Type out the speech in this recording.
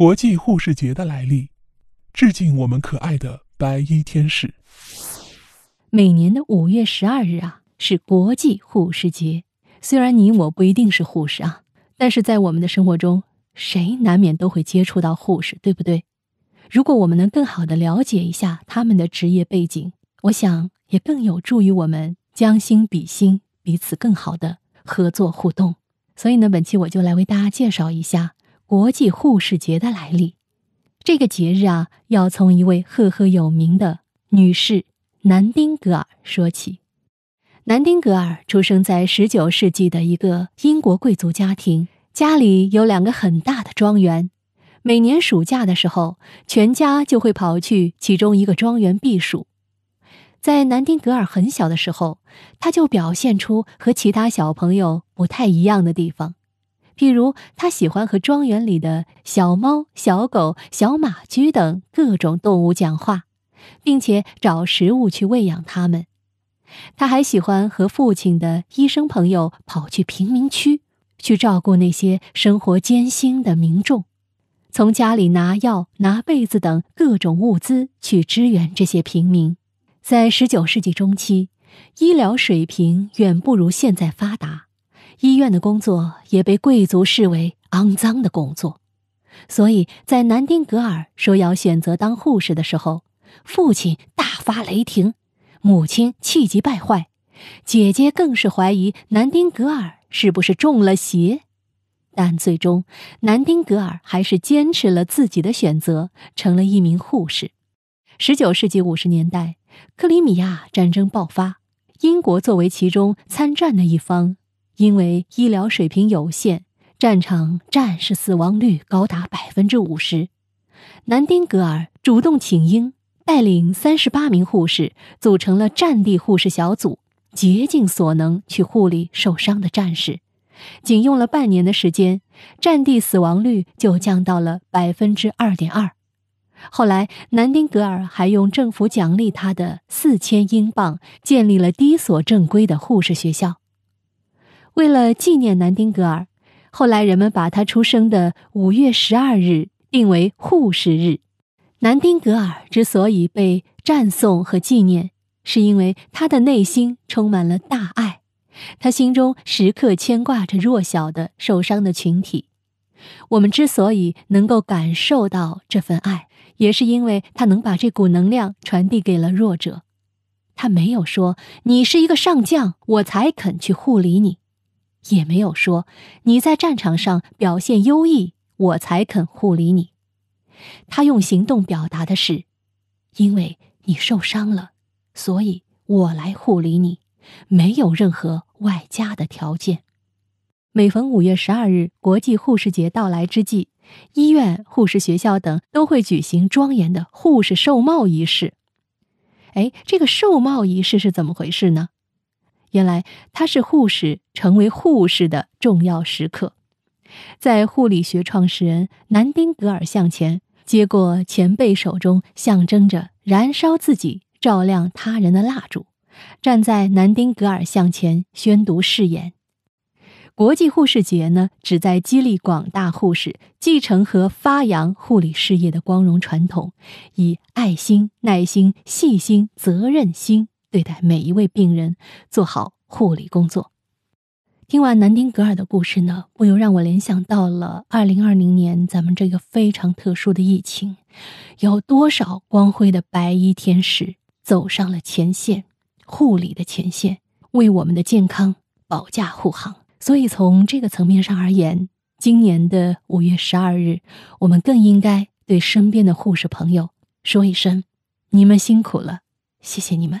国际护士节的来历，致敬我们可爱的白衣天使。每年的五月十二日啊，是国际护士节。虽然你我不一定是护士啊，但是在我们的生活中，谁难免都会接触到护士，对不对？如果我们能更好的了解一下他们的职业背景，我想也更有助于我们将心比心，彼此更好的合作互动。所以呢，本期我就来为大家介绍一下国际护士节的来历。这个节日啊，要从一位赫赫有名的女士南丁格尔说起。南丁格尔出生在19世纪的一个英国贵族家庭，家里有两个很大的庄园。每年暑假的时候，全家就会跑去其中一个庄园避暑。在南丁格尔很小的时候，他就表现出和其他小朋友不太一样的地方，譬如他喜欢和庄园里的小猫、小狗、小马驹等各种动物讲话，并且找食物去喂养它们。他还喜欢和父亲的医生朋友跑去贫民区，去照顾那些生活艰辛的民众，从家里拿药、拿被子等各种物资去支援这些平民。在十九世纪中期，医疗水平远不如现在发达，医院的工作也被贵族视为肮脏的工作，所以在南丁格尔说要选择当护士的时候，父亲大发雷霆，母亲气急败坏，姐姐更是怀疑南丁格尔是不是中了邪，但最终，南丁格尔还是坚持了自己的选择，成了一名护士。十九世纪五十年代。克里米亚战争爆发，英国作为其中参战的一方，因为医疗水平有限，战场战士死亡率高达百分之五十。南丁格尔主动请缨，带领三十八名护士组成了战地护士小组，竭尽所能去护理受伤的战士。仅用了半年的时间，战地死亡率就降到了百分之二点二。后来，南丁格尔还用政府奖励他的四千英镑，建立了第一所正规的护士学校。为了纪念南丁格尔，后来人们把他出生的五月十二日定为护士日。南丁格尔之所以被赞颂和纪念，是因为他的内心充满了大爱，他心中时刻牵挂着弱小的、受伤的群体。我们之所以能够感受到这份爱。也是因为他能把这股能量传递给了弱者，他没有说你是一个上将，我才肯去护理你，也没有说你在战场上表现优异，我才肯护理你。他用行动表达的是，因为你受伤了，所以我来护理你，没有任何外加的条件。每逢五月十二日国际护士节到来之际。医院、护士学校等都会举行庄严的护士授帽仪式。哎，这个授帽仪式是怎么回事呢？原来它是护士成为护士的重要时刻。在护理学创始人南丁格尔向前，接过前辈手中象征着燃烧自己、照亮他人的蜡烛，站在南丁格尔向前宣读誓言。国际护士节呢，旨在激励广大护士继承和发扬护理事业的光荣传统，以爱心、耐心、细心、责任心对待每一位病人，做好护理工作。听完南丁格尔的故事呢，不由让我联想到了二零二零年咱们这个非常特殊的疫情，有多少光辉的白衣天使走上了前线，护理的前线，为我们的健康保驾护航。所以，从这个层面上而言，今年的五月十二日，我们更应该对身边的护士朋友说一声：“你们辛苦了，谢谢你们。”